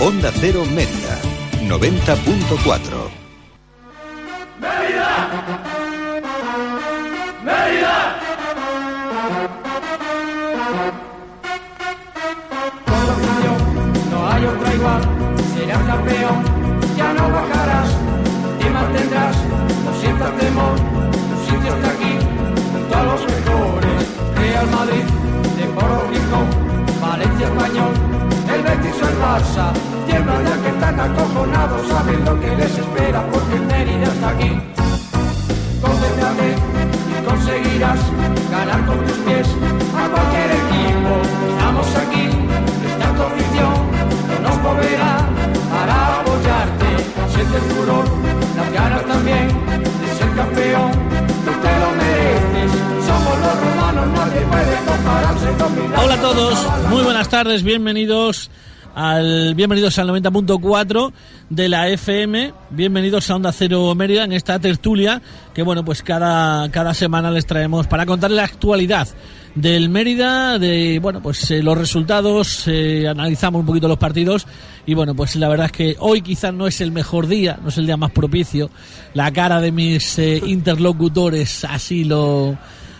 Onda Cero Mérida, 90.4. ¡Mérida! ¡Mérida! no hay otra igual, serás campeón, ya no bajarás, te mantendrás, no sientas temor, tu sitio está aquí, junto a los mejores, Real Madrid, Deportivo Rico, Valencia Español, Betis o el tiemblan ya que están acojonados, saben lo que les espera porque el Mérida está aquí. Concéntrate y conseguirás ganar con tus pies a cualquier equipo. Estamos aquí, está tu afición, no nos moverá para apoyarte. Siente el furor, las ganas también de ser campeón. Hola a todos, muy buenas tardes, bienvenidos al bienvenidos al 90.4 de la FM, bienvenidos a Onda Cero Mérida en esta tertulia que bueno, pues cada cada semana les traemos para contar la actualidad del Mérida, de bueno, pues eh, los resultados, eh, analizamos un poquito los partidos y bueno, pues la verdad es que hoy quizás no es el mejor día, no es el día más propicio. La cara de mis eh, interlocutores así lo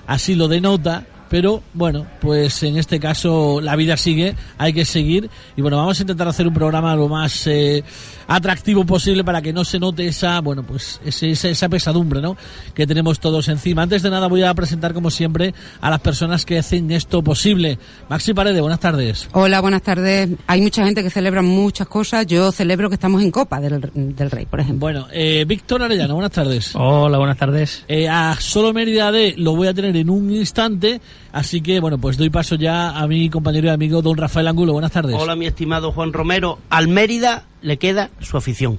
así lo denota pero bueno, pues en este caso la vida sigue, hay que seguir. Y bueno, vamos a intentar hacer un programa lo más eh, atractivo posible para que no se note esa, bueno, pues ese, esa, esa, pesadumbre, ¿no? Que tenemos todos encima. Antes de nada voy a presentar como siempre a las personas que hacen esto posible. Maxi Paredes, buenas tardes. Hola, buenas tardes. Hay mucha gente que celebra muchas cosas. Yo celebro que estamos en Copa del, del Rey, por ejemplo. Bueno, eh, Víctor Arellano, buenas tardes. Hola, buenas tardes. Eh, a solo Mérida D lo voy a tener en un instante. Así que, bueno, pues doy paso ya a mi compañero y amigo don Rafael Angulo. Buenas tardes. Hola, mi estimado Juan Romero. Al Mérida le queda su afición.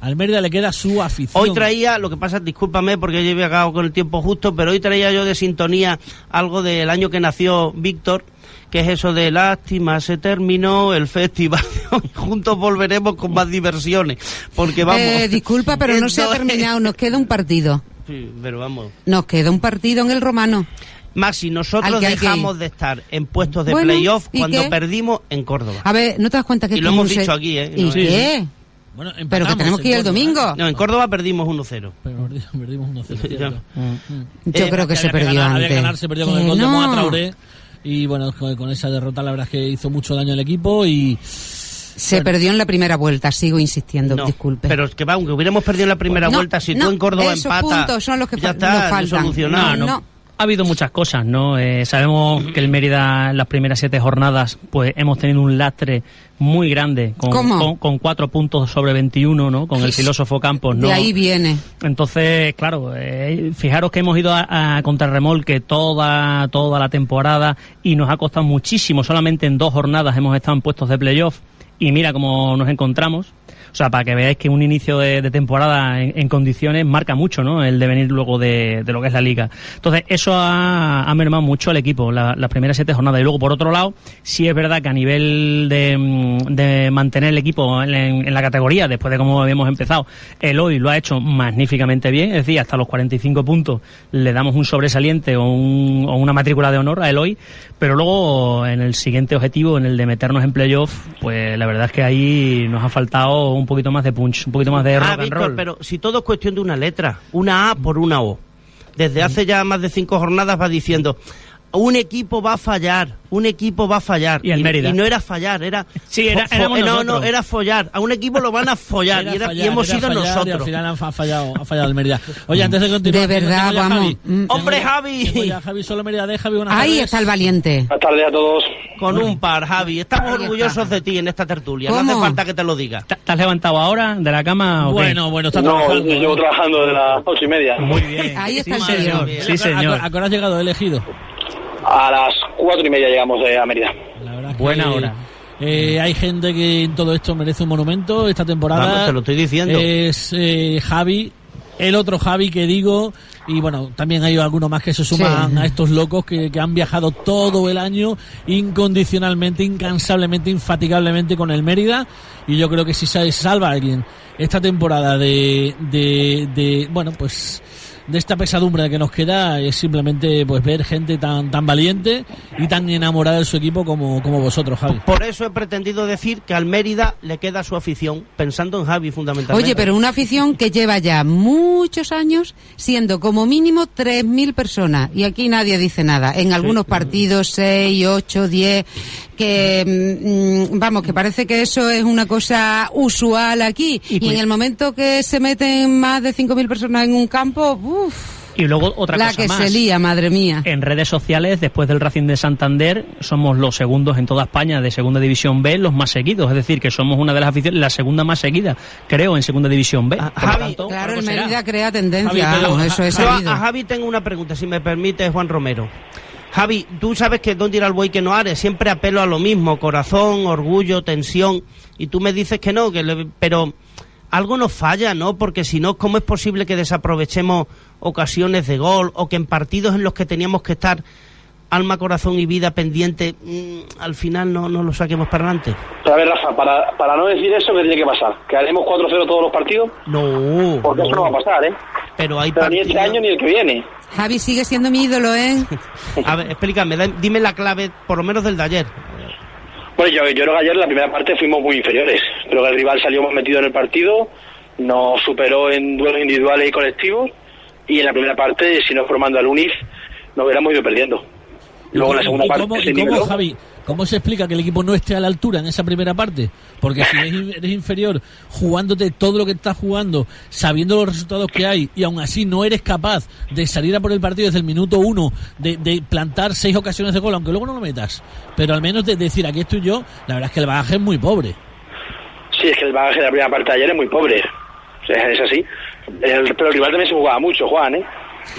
Al Mérida le queda su afición. Hoy traía, lo que pasa, discúlpame porque yo he llegado con el tiempo justo, pero hoy traía yo de sintonía algo del año que nació Víctor, que es eso de lástima, se terminó el festival y juntos volveremos con más diversiones. Porque vamos. Eh, disculpa, pero no se ha terminado, nos queda un partido. Sí, pero vamos. Nos queda un partido en el Romano. Maxi, nosotros dejamos de estar en puestos de bueno, playoff cuando qué? perdimos en Córdoba. A ver, ¿no te das cuenta que Y lo hemos dicho aquí, ¿eh? ¿Y no, qué? Bueno, pero que tenemos que ir el domingo. No, en Córdoba perdimos 1-0. Perdimos 1-0. Yo eh, creo que se perdió ganar, antes. Había ganar, se perdió con el gol no. de Moa Traoré. Y bueno, con esa derrota la verdad es que hizo mucho daño al equipo y... Se bueno. perdió en la primera vuelta, sigo insistiendo, no, disculpe. Pero es que va, aunque hubiéramos perdido en la primera no, vuelta, si no, tú en Córdoba esos empatas, puntos son los que ya está, nos faltan. No, no. Ha habido muchas cosas, ¿no? Eh, sabemos que el Mérida en las primeras siete jornadas, pues hemos tenido un lastre muy grande, con, con, con cuatro puntos sobre 21, ¿no? Con el filósofo Campos, ¿no? De ahí viene. Entonces, claro, eh, fijaros que hemos ido a, a contrarremolque toda, toda la temporada y nos ha costado muchísimo. Solamente en dos jornadas hemos estado en puestos de playoff y mira cómo nos encontramos. O sea, para que veáis que un inicio de, temporada en, en, condiciones marca mucho, ¿no? El devenir luego de, lo que es la liga. Entonces, eso ha, ha mermado mucho al equipo, las la primeras siete jornadas. Y luego, por otro lado, sí es verdad que a nivel de, mantener el equipo en, en, la categoría, después de cómo habíamos empezado, el hoy lo ha hecho magníficamente bien. Es decir, hasta los 45 puntos le damos un sobresaliente o, un, o una matrícula de honor a Eloy. Pero luego, en el siguiente objetivo, en el de meternos en playoff, pues la verdad es que ahí nos ha faltado un poquito más de punch, un poquito más de rock ah, and Víctor, roll. pero si todo es cuestión de una letra, una A por una O. Desde hace ya más de cinco jornadas va diciendo, un equipo va a fallar, un equipo va a fallar. Y el Mérida. Y, no era fallar, era... Sí, era, no, no, era follar. A un equipo lo van a follar y, era, fallar, y, hemos sido nosotros. Y al final han fallado, ha fallado el Mérida. Oye, antes de continuar... De verdad, vamos. Javi. ¡Hombre, Javi! Javi, solo Mérida de Javi, buenas Ahí tardes. está el valiente. Buenas tardes a todos. Con un par, Javi. Estamos orgullosos de ti en esta tertulia. ¿Cómo? No hace falta que te lo diga. ¿Te has levantado ahora de la cama o qué? Bueno, bueno, está No, trabajando. yo llevo trabajando desde las ocho y media. Muy bien. Ahí está sí, el señor. Sí, señor. ¿A qué hora has llegado elegido? A las cuatro y media llegamos de a Mérida. La verdad es que, Buena hora. Eh, hay gente que en todo esto merece un monumento. Esta temporada Vamos, te lo estoy diciendo. es eh, Javi, el otro Javi que digo. Y bueno, también hay algunos más que se suman Sí. a estos locos que, que han viajado todo el año incondicionalmente, incansablemente, infatigablemente con el Mérida. Y yo creo que si se salva a alguien esta temporada de, de, de bueno, pues de esta pesadumbre que nos queda es simplemente pues ver gente tan tan valiente y tan enamorada de su equipo como, como vosotros, Javi. Por eso he pretendido decir que al Mérida le queda su afición, pensando en Javi fundamentalmente. Oye, pero una afición que lleva ya muchos años siendo como mínimo 3.000 personas y aquí nadie dice nada. En algunos partidos 6, 8, 10, que mm, mm, vamos, que parece que eso es una cosa usual aquí y, pues- en el momento que se meten más de 5.000 personas en un campo, uff, Y luego otra la cosa que más. se lía, madre mía. En redes sociales, después del Racing de Santander, somos los segundos en toda España de Segunda División B, los más seguidos. Es decir, que somos una de las aficiones, la segunda más seguida, creo, en Segunda División B. Ah, Por lo Javi, tanto, Claro, algo el será. Mérida crea tendencia, Javi, pero- vamos, eso es Yo a Javi tengo una pregunta, si me permite, Juan Romero. Javi, tú sabes que dónde ir al buey que no are, siempre apelo a lo mismo, corazón, orgullo, tensión, y tú me dices que no, que le- pero algo nos falla, ¿no? Porque si no, ¿cómo es posible que desaprovechemos ocasiones de gol o que en partidos en los que teníamos que estar alma, corazón y vida pendiente, mm, al final no, no lo saquemos para adelante? Pero a ver, Rafa, para, para no decir eso, ¿qué tiene que pasar? ¿Que haremos 4-0 todos los partidos? No, Porque eso no va a pasar, ¿eh? pero hay Pero ni este partidos... año ni el que viene. Javi sigue siendo mi ídolo, ¿eh? A ver, explícame, dime la clave, por lo menos del de ayer. Bueno, yo, yo creo que ayer en la primera parte fuimos muy inferiores. Creo que el rival salió más metido en el partido, nos superó en duelos individuales y colectivos, y en la primera parte, si no formando al UNIF, nos hubiéramos ido perdiendo. Luego la segunda ¿Y parte cómo, se y cómo, niveló. Javi, cómo se explica que el equipo no esté a la altura en esa primera parte? Porque si eres, in- eres inferior, jugándote todo lo que estás jugando, sabiendo los resultados que hay, y aún así no eres capaz de salir a por el partido desde el minuto uno, de, de plantar seis ocasiones de gol, aunque luego no lo metas, pero al menos de decir aquí estoy yo, la verdad es que el bagaje es muy pobre. Sí, es que el bagaje de la primera parte de ayer es muy pobre. O sea, es así. El- pero el rival también se jugaba mucho, Juan, ¿eh?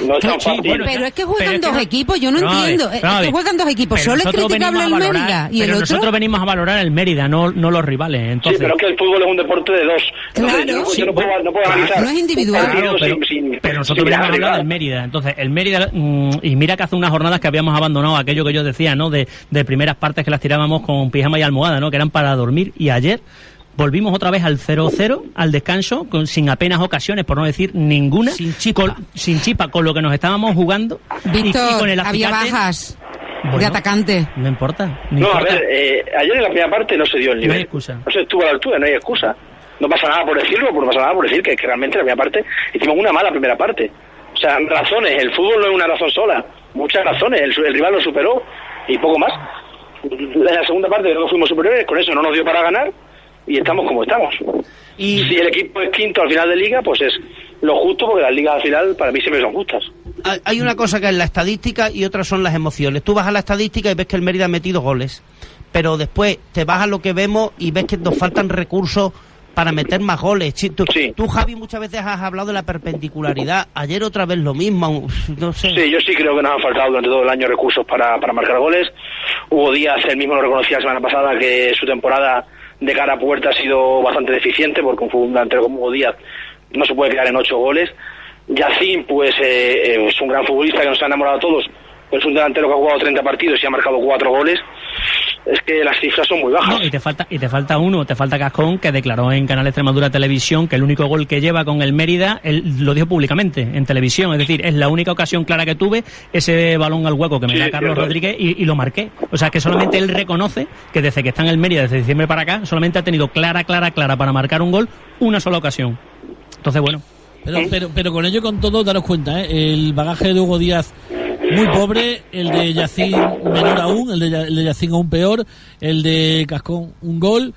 No es tan Sí, fácil. bueno, Pero es que juegan es que dos no- equipos, yo no, entiendo. pero Es que juegan dos equipos, solo es nosotros criticable venimos el a valorar- Mérida y pero el otro. nosotros venimos a valorar el Mérida, no, no los rivales. Sí, Entonces, pero es que el fútbol es un deporte de dos. Entonces, Claro, yo no, sí, yo no puedo, no puedo claro. analizar. No es individual. Claro, pero, sin- sin- pero nosotros venimos a hablar del Mérida. Entonces, el Mérida, mm, y mira que hace unas jornadas que habíamos abandonado aquello que yo decía, ¿no? De, de primeras partes que las tirábamos con pijama y almohada, ¿no? Que eran para dormir. Y ayer volvimos otra vez al 0-0, al descanso, con, sin apenas ocasiones, por no decir ninguna. Sin chispa. Con, sin chispa, con lo que nos estábamos jugando. y- con el había bajas de atacante. No importa. no No, a ver, eh, ayer en la primera parte no se dio el No nivel. hay excusa. No se estuvo a la altura, no hay excusa. No pasa nada por decirlo, no pasa nada por decir que, que realmente en la primera parte hicimos una mala primera parte. O sea, razones, el fútbol no es una razón sola, muchas razones, el, el rival lo superó y poco más. En la segunda parte creo que fuimos superiores, con eso no nos dio para ganar y estamos como estamos. Y Si el equipo es quinto al final de liga, pues es lo justo, porque las ligas al final para mí siempre son justas. hay- una cosa que es la estadística y otra son las emociones. Tú vas a la estadística y ves que el Mérida ha metido goles, pero después te vas a lo que vemos y ves que nos faltan recursos para meter más goles. Tú, Sí. tú, Javi, muchas veces has hablado de la perpendicularidad. Ayer otra vez lo mismo. No sé. Sí, yo sí creo que nos han faltado durante todo el año recursos para, para marcar goles. Hugo Díaz, él mismo lo reconocía la semana pasada, que su temporada de cara a puerta ha sido bastante deficiente, porque un delantero como Hugo Díaz no se puede quedar en ocho goles. Yacín, pues eh, eh, es un gran futbolista que nos ha enamorado a todos. Es un delantero que ha jugado 30 partidos y ha marcado cuatro goles. Es que las cifras son muy bajas. No, y te falta y te falta uno, te falta Cascón que declaró en Canal Extremadura Televisión que el único gol que lleva con el Mérida él lo dijo públicamente en televisión, es decir, es la única ocasión clara que tuve ese balón al hueco que me Sí, da Carlos cierto. Rodríguez y, y lo marqué. O sea, que solamente él reconoce que desde que está en el Mérida desde diciembre para acá solamente ha tenido clara, clara, clara para marcar un gol una sola ocasión. Entonces, bueno, Pero, pero, pero con ello, con todo, daros cuenta, ¿eh? el bagaje de Hugo Díaz muy pobre, el de Yacín menor aún, el de, el de Yacín aún peor, el de Cascón un gol.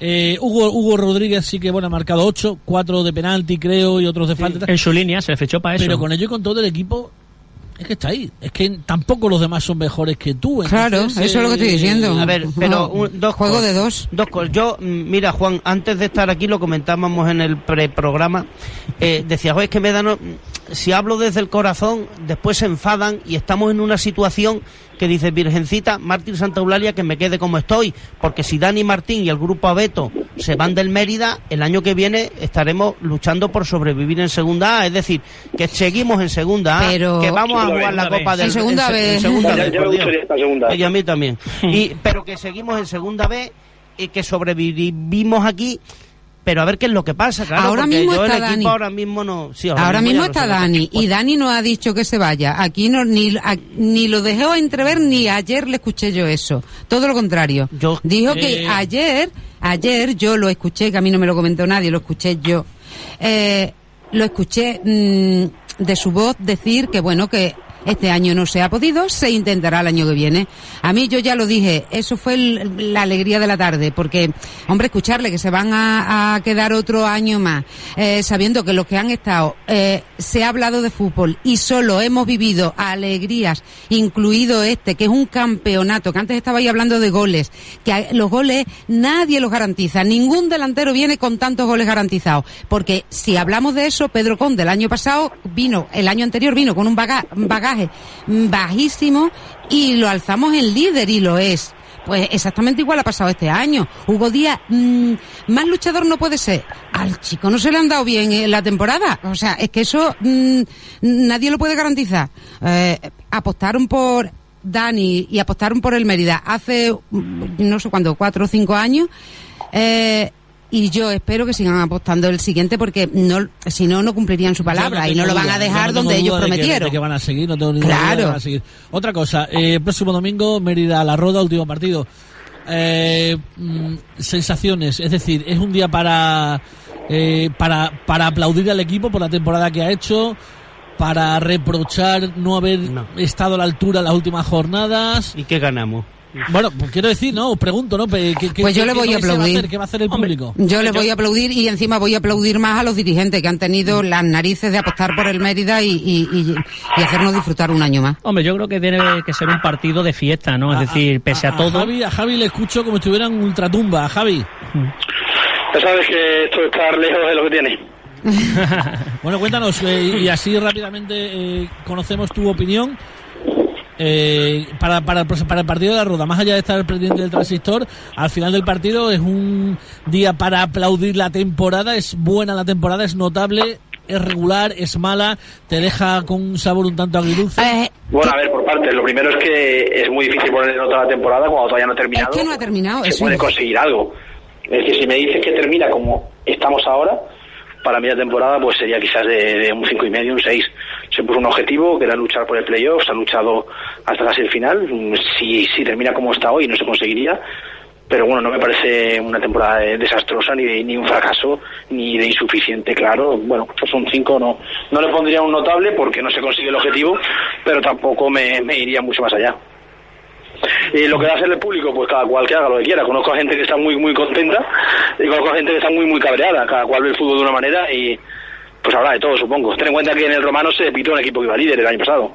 Eh, Hugo, Hugo Rodríguez sí que bueno ha marcado ocho, cuatro de penalti creo y otros de falta. en su línea se le fechó para eso. Pero con ello y con todo el equipo es que está ahí. Es que tampoco los demás son mejores que tú. Claro, eso es lo que estoy eh, diciendo. A ver, pero un- dos juego cosas. de dos. Dos cosas. Yo, mm, mira, Juan, antes de estar aquí lo comentábamos en el preprograma. Eh, decía, "Joder, es que me dan. Si hablo desde el corazón, después se enfadan y estamos en una situación que dice Virgencita, Mártir Santa Eulalia, que me quede como estoy. Porque si Dani Martín y el grupo Abeto se van del Mérida, el año que viene estaremos luchando por sobrevivir en segunda A. Es decir, que seguimos en segunda A, Pero- que vamos a jugar la Copa del En segunda en- B. en segunda B, por Dios. Y a mí también. y, pero que seguimos en segunda B y que sobrevivimos aquí pero a ver qué es lo que pasa, claro. Ahora mismo yo está el Dani. ahora mismo no. sí, Ahora mismo ya está. Dani y Dani no ha dicho que se vaya. Aquí no ni a- ni lo dejó entrever ni ayer le escuché yo eso. Todo lo contrario. Yo- Dijo Eh. que ayer ayer yo lo escuché que a mí no me lo comentó nadie, lo escuché yo. Eh, lo escuché mm, de su voz decir que bueno que este año no se ha podido, se intentará el año que viene. A mí yo ya lo dije, eso fue el- la alegría de la tarde, porque, hombre, escucharle que se van a, quedar otro año más, eh, sabiendo que los que han estado, eh, se ha hablado de fútbol y solo hemos vivido alegrías, incluido este, que es un campeonato, que antes estaba ahí hablando de goles, que los goles nadie los garantiza, ningún delantero viene con tantos goles garantizados, porque si hablamos de eso, Pedro Conde el año pasado vino, el año anterior vino con un baga- bajísimo y lo alzamos en líder y lo es. Pues exactamente igual ha pasado este año. Hugo Díaz, mm, más luchador no puede ser. Al chico no se le han dado bien en la temporada. O sea, es que eso mm, nadie lo puede garantizar. Eh, apostaron por Dani y apostaron por el Mérida hace mm, no sé cuándo, cuatro o cinco años. Eh, y yo espero que sigan apostando el siguiente porque no, si no, no cumplirían su palabra y no lo van a dejar no donde ellos duda de que- prometieron. de que van a seguir, no tengo de que Claro. van a seguir. Otra cosa, eh, próximo domingo, Mérida La Roda, último partido. Eh, mm, sensaciones, es decir, es un día para, eh, para, para aplaudir al equipo por la temporada que ha hecho, para reprochar no haber No. estado a la altura en las últimas jornadas. ¿Y qué ganamos? Bueno, pues quiero decir, no, os pregunto, ¿no? ¿Qué, qué- Pues yo qué- le voy a vais va aplaudir. hacer? ¿Qué va a hacer el público? Yo les voy a aplaudir y encima voy a aplaudir más a los dirigentes que han tenido las narices de apostar por el Mérida y, y- y- y hacernos disfrutar un año más. Hombre, yo creo que tiene que ser un partido de fiesta, ¿no? Es decir, pese a, todo. Javi, a Javi le escucho como si estuviera en ultratumba. A Javi. Ya sabes que esto de estar lejos es lo que tiene. Bueno, cuéntanos, eh, y así rápidamente eh, conocemos tu opinión. Eh, para, para, el pros- para el partido de la Roda, más allá de estar pendiente del transistor, al final del partido es un día para aplaudir la temporada, es buena la temporada, es notable, es regular, es mala, te deja con un sabor un tanto agridulce. Eh, Bueno, a ver, por partes. Lo primero es que es muy difícil ponerle nota a la temporada cuando todavía no ha terminado. Es que no ha terminado, Se puede conseguir algo. Es decir, si me dices que termina como estamos ahora, para mí la temporada pues sería quizás de, de un cinco y medio, un 6. Se puso un objetivo que era luchar por el playoff, se ha luchado hasta casi el final. Si, si termina como está hoy no se conseguiría. Pero bueno, no me parece una temporada de- desastrosa, ni, de- ni un fracaso, ni de insuficiente, claro. Bueno, pues un 5 no, no le pondría un notable porque no se consigue el objetivo, pero tampoco me, me iría mucho más allá. Y lo que va a hacer el público, pues cada cual que haga lo que quiera. Conozco a gente que está muy muy contenta y conozco a gente que está muy muy cabreada. Cada cual ve el fútbol de una manera y pues habrá de todo, supongo. Ten en cuenta que en el Romano se pitó un equipo que iba líder el año pasado.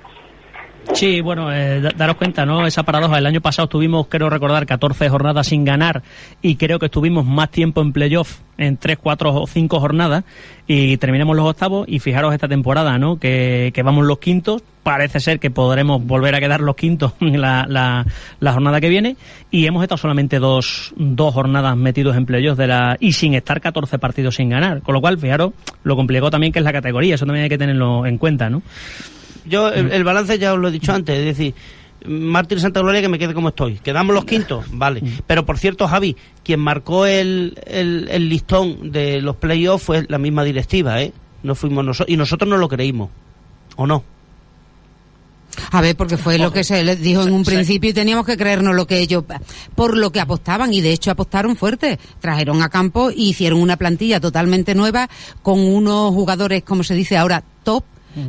Sí, bueno, eh, da- daros cuenta, ¿no? Esa paradoja. El año pasado estuvimos, creo recordar, 14 jornadas sin ganar y creo que estuvimos más tiempo en playoff, en 3, 4 o 5 jornadas y terminamos los octavos y fijaros esta temporada, ¿no? Que, vamos los quintos. Parece ser que podremos volver a quedar los quintos la, la, la jornada que viene y hemos estado solamente dos, dos jornadas metidos en playoff de la, y sin estar 14 partidos sin ganar. Con lo cual, fijaros lo complicado también que es la categoría. Eso también hay que tenerlo en cuenta, ¿no? Yo, el, el balance ya os lo he dicho antes, es decir, Martín Santa Gloria que me quede como estoy. Quedamos los quintos, vale. Pero por cierto, Javi, quien marcó el, el, el listón de los playoffs fue la misma directiva, ¿eh? No fuimos nosotros, y nosotros no lo creímos, ¿o no? A ver, porque fue lo que se les dijo en un principio y teníamos que creernos lo que ellos, por lo que apostaban y de hecho apostaron fuerte. Trajeron a campo y hicieron una plantilla totalmente nueva con unos jugadores, como se dice ahora, top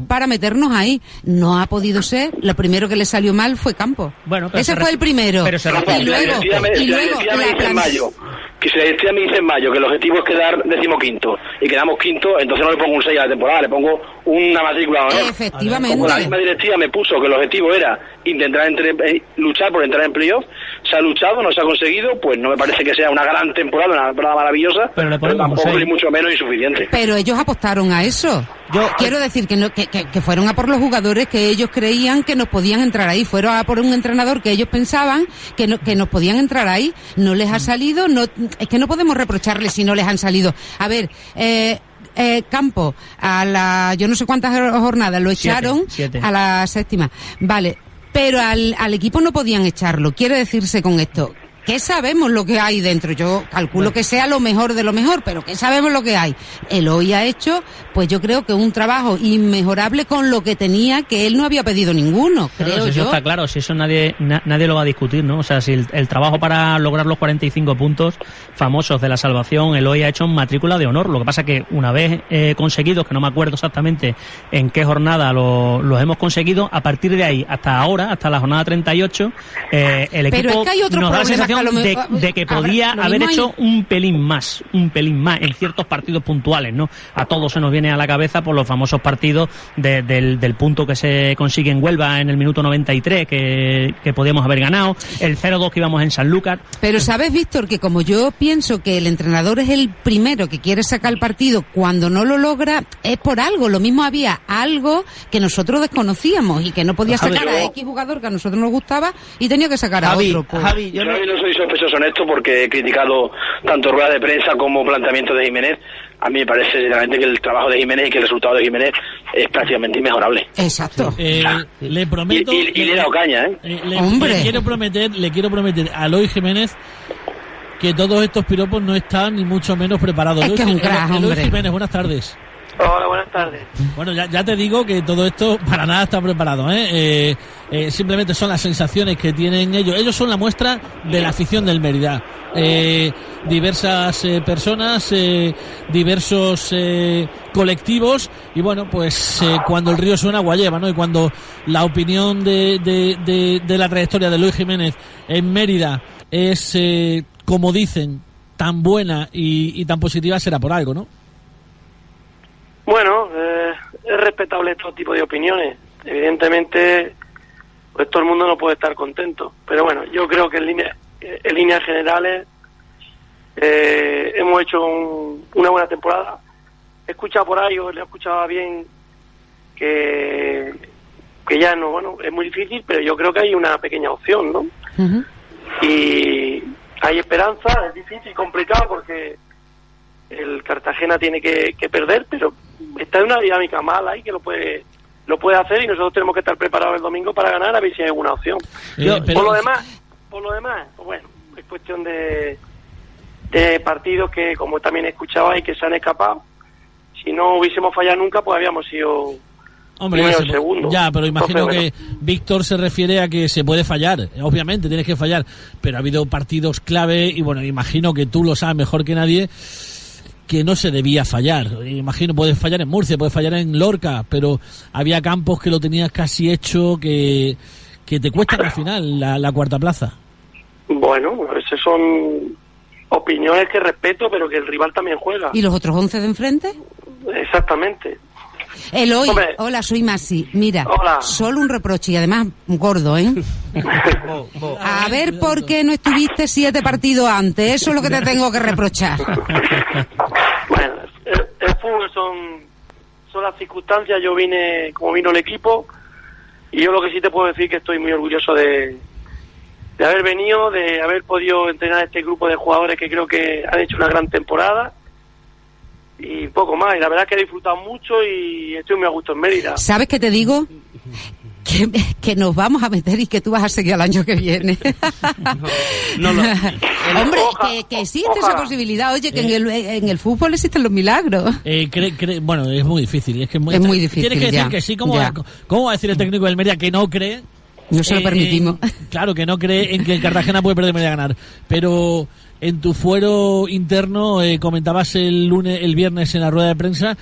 para meternos ahí. No ha podido ser. Lo primero que le salió mal fue campo. Bueno, pero Ese se fue el primero. pero se y luego, y luego la en mayo, que si la directiva me dice en mayo que el objetivo es quedar decimoquinto y quedamos quinto, entonces no le pongo un 6 a la temporada, le pongo una matrícula honor. Efectivamente. Como la misma directiva me puso que el objetivo era intentar entre- eh, luchar por entrar en playoff, se ha luchado, no se ha conseguido, pues no me parece que sea una gran temporada, una temporada maravillosa, Pero le un tampoco ni mucho menos insuficiente. Pero ellos apostaron a eso. Yo- quiero decir que, no, que, que- que fueron a por los jugadores que ellos creían que nos podían entrar ahí. Fueron a por un entrenador que ellos pensaban que, no- que nos podían entrar ahí. No les ha salido. No, es que no podemos reprocharles si no les han salido. A ver, eh, eh, Campo, a la, yo no sé cuántas jornadas lo Siete, echaron siete. a la séptima. Vale. Pero al, al equipo no podían echarlo. Quiere decirse con esto ¿qué sabemos lo que hay dentro? Yo calculo que sea lo mejor de lo mejor, pero ¿qué sabemos lo que hay? El hoy ha hecho, pues yo creo que un trabajo inmejorable con lo que tenía, que él no había pedido ninguno, creo Claro, si yo. Eso está claro, si eso nadie na- nadie lo va a discutir, ¿no? O sea, si el, el trabajo para lograr los 45 puntos famosos de la salvación, el hoy ha hecho matrícula de honor. Lo que pasa que una vez eh, conseguidos, que no me acuerdo exactamente en qué jornada lo- los hemos conseguido, a partir de ahí hasta ahora, hasta la jornada 38, eh, el Pero equipo es que hay otros nos da la sensación lo de, que podía haber mismo hecho hay- un pelín más, un pelín más en ciertos partidos puntuales, ¿no? A todos se nos viene a la cabeza por los famosos partidos de- del, del punto que se consigue en Huelva en el minuto 93 que, que podíamos haber ganado, el 0-2 que íbamos en Sanlúcar. Pero sabes, Víctor, que como yo pienso que el entrenador es el primero que quiere sacar el partido, cuando no lo logra es por algo. Lo mismo había algo que nosotros desconocíamos y que no podía Javi, sacar a X jugador que a nosotros nos gustaba y tenía que sacar a Javi, otro. pues. Javi, yo no soy sospechoso en esto porque he criticado tanto ruedas de prensa como planteamiento de Jiménez. A mí me parece sinceramente que el trabajo de Jiménez y que el resultado de Jiménez es prácticamente inmejorable. Exacto. Eh, le prometo. y- y le he dado caña, ¿eh? Eh, le, Hombre. le quiero prometer, le quiero prometer a Eloy Jiménez que todos estos piropos no están ni mucho menos preparados. Es Eloy que es un Ji- crack, Eloy hombre. Jiménez, buenas tardes. Hola, buenas tardes. Bueno, ya, ya te digo que todo esto para nada está preparado, ¿eh? Eh, eh, simplemente son las sensaciones que tienen ellos. Ellos son la muestra de la afición del Mérida. Eh, diversas personas, diversos colectivos y bueno, pues cuando el río suena agua ¿no? Y cuando la opinión de, la trayectoria de Luis Jiménez en Mérida es, como dicen, tan buena y tan positiva, será por algo, ¿no? Bueno, eh, es respetable todo tipo de opiniones. Evidentemente, pues todo el mundo no puede estar contento. Pero bueno, yo creo que en, línea- en líneas generales eh, hemos hecho un- una buena temporada. He escuchado por ahí, o le escuchaba bien, que, que ya no, bueno, es muy difícil, pero yo creo que hay una pequeña opción, ¿no? Y hay esperanza, es difícil, complicado porque el Cartagena tiene que, que perder, pero está en una dinámica mala y que lo puede lo puede hacer y nosotros tenemos que estar preparados el domingo para ganar a ver si hay alguna opción. Eh, pero- por lo demás, por lo demás, pues bueno, es cuestión de, de partidos que como también escuchaba y que se han escapado. Si no hubiésemos fallado nunca, pues habíamos sido Hombre, o segundo. ya, pero imagino que Víctor se refiere a que se puede fallar. Obviamente, tienes que fallar, pero ha habido partidos clave y bueno, imagino que tú lo sabes mejor que nadie que no se debía fallar. Imagino, puedes fallar en Murcia, puedes fallar en Lorca, pero había campos que lo tenías casi hecho que, que te cuestan al final la, la cuarta plaza. Bueno, esas son opiniones que respeto, pero que el rival también juega. ¿Y los otros 11 de enfrente? Exactamente. Eloy, Hombre. hola, soy Masi. Mira, Hola. solo un reproche y además gordo, ¿eh? A ver por qué no estuviste siete partidos antes. Eso es lo que te tengo que reprochar. Son, son las circunstancias. Yo vine como vino el equipo y yo lo que sí te puedo decir que estoy muy orgulloso de, de haber venido, de haber podido entrenar a este grupo de jugadores que creo que han hecho una gran temporada y poco más. Y la verdad es que he disfrutado mucho y estoy muy a gusto en Mérida. ¿Sabes qué te digo? Que, que nos vamos a meter y que tú vas a seguir al año que viene. no lo- Hombre, Oja- que, que existe esa posibilidad. Oye, que en el, en el fútbol existen los milagros. Eh, bueno, es muy difícil. Es, que Es muy difícil, Tienes que decir ya, que sí. ¿Cómo, va, ¿Cómo va a decir el técnico del Mérida que no cree? No se lo Eh, permitimos. claro, que no cree en que el Cartagena puede perder Mérida ganar. Pero en tu fuero interno eh, comentabas el lunes, el viernes en la rueda de prensa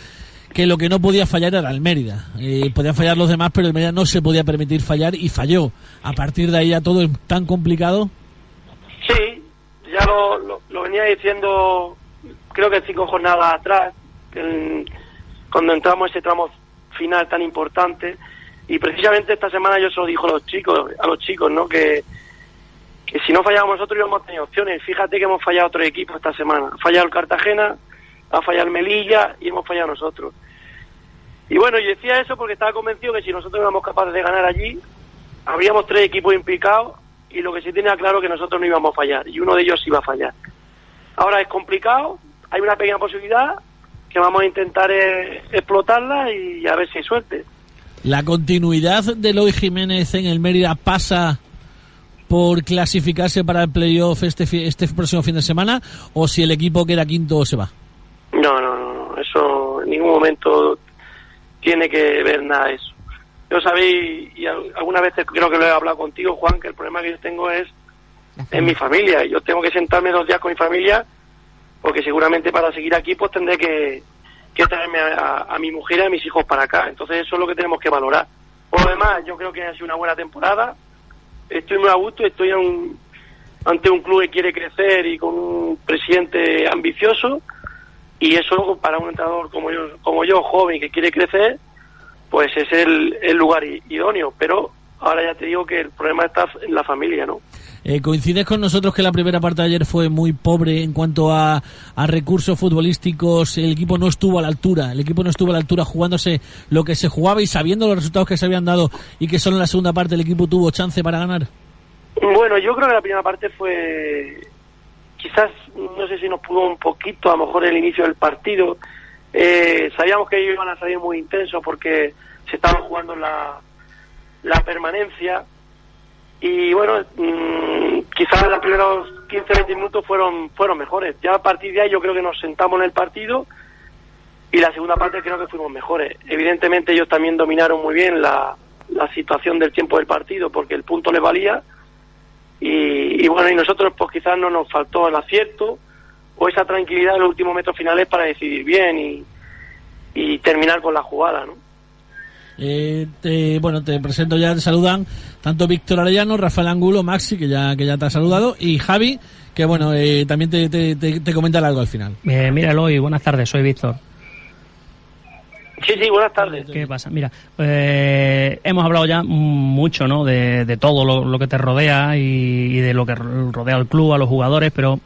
que lo que no podía fallar era el Mérida. Eh, podían fallar los demás, pero el Mérida no se podía permitir fallar y falló. A partir de ahí ya todo es tan complicado. Sí, ya lo, lo, venía diciendo, creo que cinco jornadas atrás, cuando entramos ese tramo final tan importante. Y precisamente esta semana yo se lo dijo a los chicos, a los chicos, ¿no? Que, que si no fallábamos nosotros íbamos a tener opciones. Fíjate que hemos fallado otro equipo esta semana. Ha fallado el Cartagena, ha fallado el Melilla y hemos fallado nosotros. Y bueno, yo decía eso porque estaba convencido que si nosotros éramos capaces de ganar allí, habríamos tres equipos implicados y lo que sí tenía claro que nosotros no íbamos a fallar y uno de ellos iba a fallar. Ahora es complicado, hay una pequeña posibilidad que vamos a intentar eh, explotarla y a ver si hay suerte. La continuidad de Eloy Jiménez en el Mérida pasa por clasificarse para el playoff este, este próximo fin de semana o si el equipo que era quinto se va. No, no, no, eso en ningún momento tiene que ver nada de eso. Yo sabéis, y algunas veces creo que lo he hablado contigo, Juan, que el problema que yo tengo es en mi familia. Yo tengo que sentarme dos días con mi familia porque seguramente para seguir aquí pues tendré que, traerme a, mi mujer y a mis hijos para acá. Entonces eso es lo que tenemos que valorar. Por lo demás, yo creo que ha sido una buena temporada. Estoy muy a gusto, estoy ante un club que quiere crecer y con un presidente ambicioso. Y eso para un entrenador como yo, como yo joven que quiere crecer, pues es el, el lugar idóneo. Pero ahora ya te digo que el problema está en la familia, ¿no? Eh, ¿Coincides con nosotros que la primera parte de ayer fue muy pobre en cuanto a, recursos futbolísticos? El equipo no estuvo a la altura, el equipo no estuvo a la altura jugándose lo que se jugaba y sabiendo los resultados que se habían dado y que solo en la segunda parte el equipo tuvo chance para ganar. Bueno, yo creo que la primera parte fue quizás, no sé si nos pudo un poquito, a lo mejor el inicio del partido. Eh, sabíamos que ellos iban a salir muy intensos porque se estaban jugando la, la permanencia y bueno, mmm, quizás los primeros 15-20 minutos fueron, fueron mejores. Ya a partir de ahí yo creo que nos sentamos en el partido y la segunda parte creo que fuimos mejores. Evidentemente ellos también dominaron muy bien la, la situación del tiempo del partido porque el punto les valía y, bueno, y nosotros pues quizás no nos faltó el acierto o esa tranquilidad en los últimos metros finales para decidir bien y, y terminar con la jugada, ¿no? Eh, bueno, te presento ya, te saludan tanto Víctor Arellano, Rafael Angulo, Maxi, que ya, que ya te ha saludado, y Javi, que bueno, eh, también te, te, te, comenta algo al final. Eh, míralo y buenas tardes, soy Víctor. Sí, sí, buenas tardes. ¿Qué pasa? Mira, eh, hemos hablado ya mucho, ¿no? De, de todo lo, que te rodea y, de lo que rodea al club, a los jugadores, pero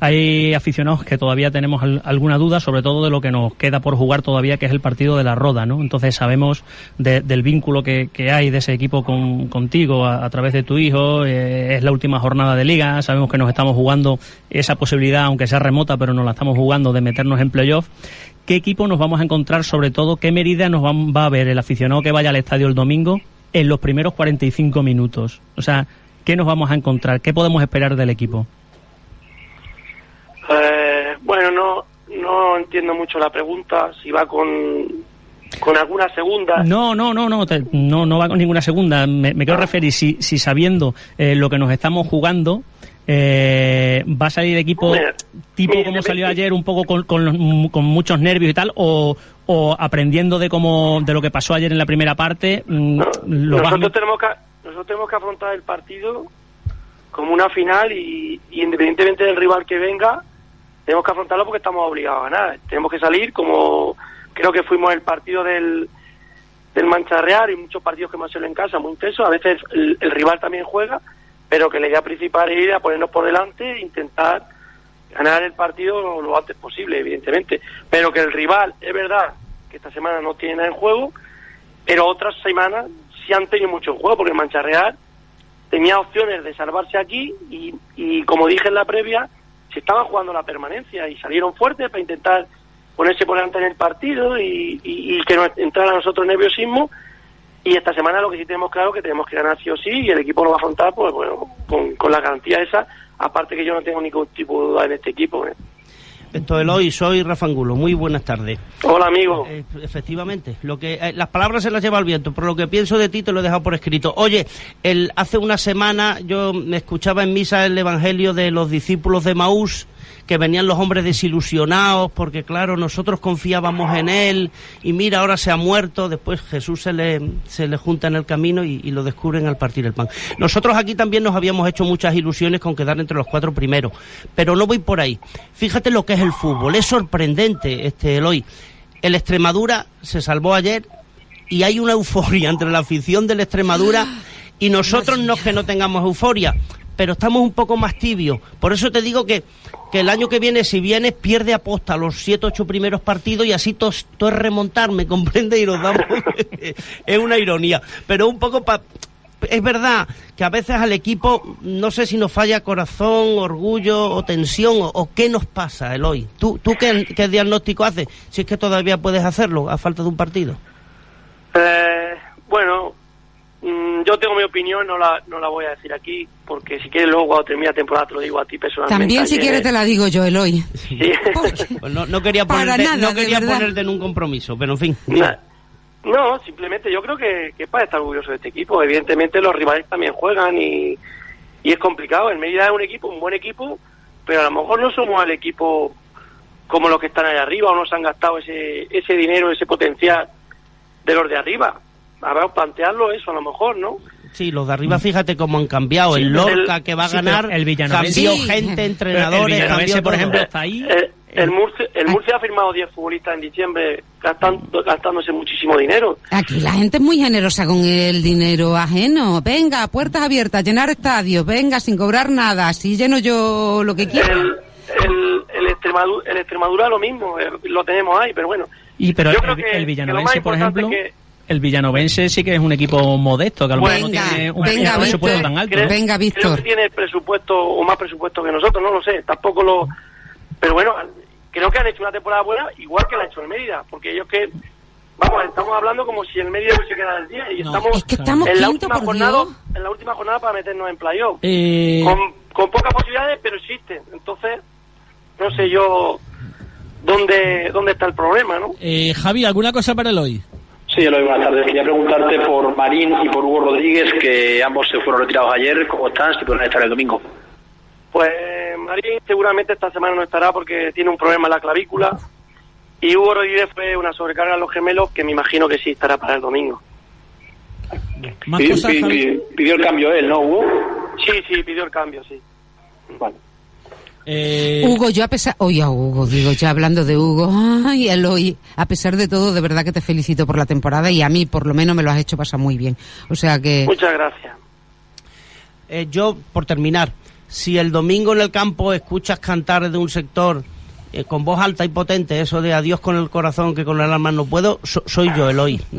hay aficionados que todavía tenemos alguna duda, sobre todo de lo que nos queda por jugar todavía, que es el partido de la Roda, ¿no? Entonces sabemos del vínculo que, hay de ese equipo con, contigo a, través de tu hijo, eh, es la última jornada de liga, sabemos que nos estamos jugando esa posibilidad, aunque sea remota, pero nos la estamos jugando de meternos en playoff. ¿Qué equipo nos vamos a encontrar, sobre todo, qué medida nos va, a ver el aficionado que vaya al estadio el domingo en los primeros 45 minutos? O sea, ¿qué nos vamos a encontrar? ¿Qué podemos esperar del equipo? Eh, bueno, no, no entiendo mucho la pregunta, si va con, con alguna segunda. No, no, no, no, no, no va con ninguna segunda. Me, quiero ah. referir, si, si sabiendo eh, lo que nos estamos jugando, eh, ¿va a salir equipo tipo como salió ayer, un poco con, con, muchos nervios y tal, o, o aprendiendo de cómo, de lo que pasó ayer en la primera parte? Mm, nosotros, tenemos que, nosotros tenemos que afrontar el partido como una final y independientemente del rival que venga, tenemos que afrontarlo porque estamos obligados a ganar. Tenemos que salir como creo que fuimos el partido del, del Mancha Real y muchos partidos que hemos hecho en casa, muy intensos. A veces el, rival también juega, pero que la idea principal es ir a ponernos por delante e intentar ganar el partido lo antes posible, evidentemente. Pero que el rival, es verdad que esta semana no tiene nada en juego, pero otras semanas sí han tenido mucho en juego, porque Mancha Real tenía opciones de salvarse aquí y, y como dije en la previa, se estaba jugando la permanencia y salieron fuertes para intentar ponerse por delante en el partido y, que no entrara a nosotros nerviosismo. Y esta semana lo que sí tenemos claro que tenemos que ganar sí o sí y el equipo lo va a afrontar pues bueno con, con la garantía esa, aparte que yo no tengo ningún tipo de duda en este equipo. ¿eh? Esto es hoy, soy Rafa Angulo. Muy buenas tardes. Hola, amigo. Eh, efectivamente, lo que eh, las palabras se las lleva el viento, pero lo que pienso de ti te lo he dejado por escrito. Oye, el, hace una semana yo me escuchaba en misa el Evangelio de los discípulos de Maús que venían los hombres desilusionados porque claro, nosotros confiábamos en él y mira, ahora se ha muerto, después Jesús se le, se le junta en el camino y, lo descubren al partir el pan. Nosotros aquí también nos habíamos hecho muchas ilusiones con quedar entre los cuatro primeros, pero no voy por ahí. Fíjate lo que es el fútbol, es sorprendente este Eloy. El Extremadura se salvó ayer y hay una euforia entre la afición del Extremadura y nosotros no es que no tengamos euforia, pero estamos un poco más tibios. Por eso te digo que, que el año que viene, si vienes, pierde aposta los siete, ocho primeros partidos y así todo, es remontar, ¿me comprende? Y nos damos... es una ironía. Pero un poco para... Es verdad que a veces al equipo, no sé si nos falla corazón, orgullo o tensión, o, qué nos pasa, Eloy. ¿Tú, tú qué, qué, diagnóstico haces? Si es que todavía puedes hacerlo a falta de un partido. Eh, bueno, mm, yo tengo mi opinión, no la, no la voy a decir aquí, porque si quieres luego cuando termine la temporada te lo digo a ti personalmente. También si ayer. quieres te la digo yo, Eloy. Sí. Pues no, no quería ponerte, nada, no quería ponerte en un compromiso, pero en fin. No, simplemente yo creo que, que es para estar orgulloso de este equipo. Evidentemente los rivales también juegan y, y es complicado. El Mérida es un equipo, un buen equipo, pero a lo mejor no somos el equipo como los que están ahí arriba o no se han gastado ese, ese dinero, ese potencial de los de arriba. Habrá que plantearlo eso a lo mejor, ¿no? Sí, los de arriba, fíjate cómo han cambiado. Sí, el Lorca el- que va a sí, ganar, el Villanovense- cambió Sí. gente, el entrenadores, Villanovense, cambió por ejemplo, está ahí. El, el Murcia, el Murcia ha firmado 10 futbolistas en diciembre gastando, gastándose muchísimo dinero. Aquí la gente es muy generosa con el dinero ajeno. Venga, puertas abiertas, llenar estadios, venga, sin cobrar nada, así lleno yo lo que quiera. El, el, el, Extremadura, el Extremadura lo mismo, eh, lo tenemos ahí, pero bueno. Y pero Yo el, creo que- el que lo Villanovense, más por ejemplo, es que- el Villanovense sí que es un equipo modesto, que a lo mejor no tiene un venga, un presupuesto Víctor. tan alto. creo- Venga, Creo Víctor. que tiene presupuesto o más presupuesto que nosotros, no lo sé, tampoco lo... Pero bueno, creo que han hecho una temporada buena, igual que la ha hecho el Mérida, porque ellos que... Vamos, estamos hablando como si el Mérida hubiese quedado el 10 y No, estamos, Es que estamos en, la última por jornada, en la última jornada para meternos en playoff. Eh, Con, con pocas posibilidades, pero existen. Entonces, no sé yo dónde, dónde está el problema, ¿no? eh, Javi, ¿alguna cosa para el hoy? Sí, Eloy, buenas tardes. Quería preguntarte por Marín y por Hugo Rodríguez, que ambos se fueron retirados ayer. ¿Cómo están? Si pueden estar el domingo. Pues Marín seguramente esta semana no estará porque tiene un problema en la clavícula. Y Hugo Rodríguez fue una sobrecarga a los gemelos que me imagino que sí estará para el domingo. ¿Más Pidió, pidió el cambio él, ¿no, Hugo? Sí, sí, pidió el cambio, sí. Vale. Eh, Hugo, yo a pesar, oye, a Hugo, digo, ya hablando de Hugo, ay, Eloy, a pesar de todo, de verdad que te felicito por la temporada y a mí, por lo menos, me lo has hecho pasar muy bien. O sea que, Muchas gracias. Eh, yo, por terminar, si el domingo en el campo escuchas cantar de un sector eh, con voz alta y potente, eso de adiós con el corazón que con el alma no puedo, so- soy yo, Eloy.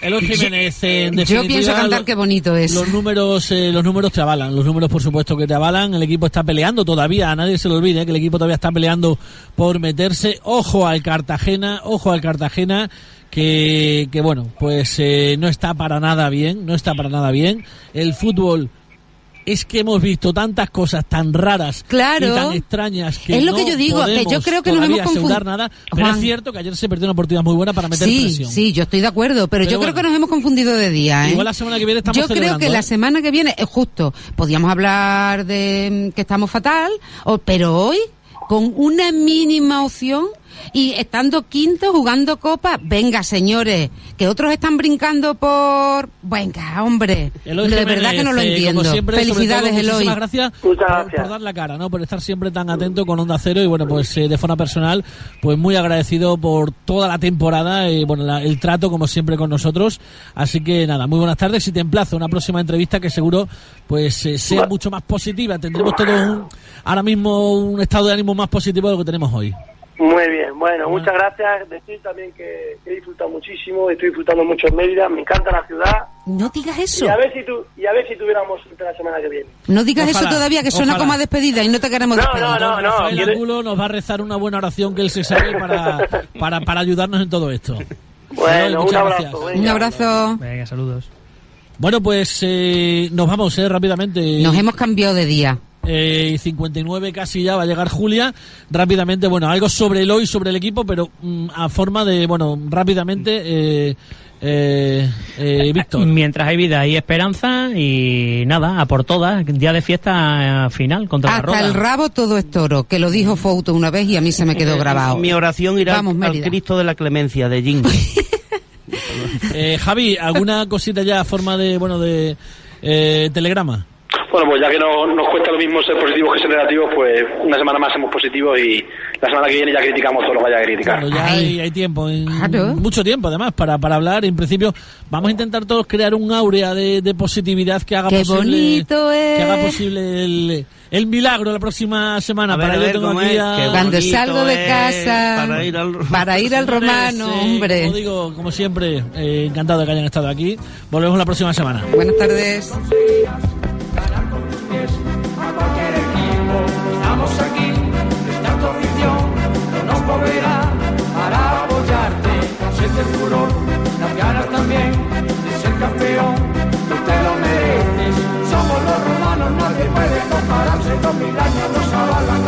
Eloy Jiménez, en yo definitiva, pienso cantar qué bonito es. Los números, eh, los números te avalan, los números por supuesto que te avalan. El equipo está peleando todavía, a nadie se le olvide que el equipo todavía está peleando por meterse. Ojo al Cartagena, ojo al Cartagena, que, que bueno, pues eh, no está para nada bien, no está para nada bien. El fútbol es que hemos visto tantas cosas tan raras Claro. y tan extrañas que Es lo no que yo digo, que yo podemos creo que nos hemos confundido. nada, pero Juan. es cierto que ayer se perdió una oportunidad muy buena para meter Sí, presión. sí, yo estoy de acuerdo, pero, Pero yo bueno. creo que nos hemos confundido de día, ¿eh? Igual la semana que viene estamos Yo creo que la ¿eh? semana que viene, es justo, podíamos hablar de mm, que estamos fatal, o- pero hoy, con una mínima opción y estando quinto jugando copa, venga señores, que otros están brincando por... Venga, hombre, Eloy de Jiménez, verdad que no lo eh, entiendo. Como siempre, sobre Felicidades, todo, Eloy. muchísimas gracias, Muchas por, gracias. por dar la cara, ¿no? Por estar siempre tan atento con Onda Cero y bueno, pues eh, de forma personal, pues muy agradecido por toda la temporada y bueno, la- el trato como siempre con nosotros. Así que nada, muy buenas tardes y te emplazo a una próxima entrevista que seguro pues eh, sea mucho más positiva. Tendremos todos un, ahora mismo un estado de ánimo más positivo de lo que tenemos hoy. Muy bien, bueno, muchas gracias. Decir también que he disfrutado muchísimo, estoy disfrutando mucho en Mérida, me encanta la ciudad. No digas eso. Y a ver si tu, y a ver si tuviéramos la semana que viene. No digas Ojalá, eso todavía, que suena ojalá. como a despedida y no te queremos No, despedir. no, no, no. Rafael Angulo nos va a rezar una buena oración que él se sabe para, para, para ayudarnos en todo esto. Bueno, un muchas abrazo. gracias. venga. Un abrazo. Venga, saludos. Bueno, pues eh, nos vamos eh, rápidamente. Nos hemos cambiado de día. Eh, 59 casi ya va a llegar Julia. Rápidamente, bueno, algo sobre el hoy, sobre el equipo, pero mm, a forma de, bueno, rápidamente, eh, eh, eh, Víctor. Mientras hay vida hay esperanza y nada, a por todas, día de fiesta eh, final contra la Hasta Roda. el rabo todo es toro, que lo dijo Fouto una vez y a mí se me quedó grabado. Mi oración irá Vamos, al. Cristo de la Clemencia de Jing. Eh, Javi, ¿alguna cosita ya a forma de, bueno, de eh, telegrama? Bueno, pues ya que no, nos cuesta lo mismo ser positivos que ser negativos, pues una semana más somos positivos y la semana que viene ya criticamos todo lo que haya que criticar. Claro, ya Ay. hay, hay tiempo, en- Claro. mucho tiempo además para, para hablar. En principio, vamos a intentar todos crear un áurea de, de positividad que haga Qué posible, que haga posible el, el milagro la próxima semana. A para ver, tengo ¿cómo aquí a- Cuando salgo de casa para ir al- para ir al Señores, romano, hombre. Como digo, como siempre, eh, encantado de que hayan estado aquí. Volvemos la próxima semana. Buenas tardes. se combinan a los abalan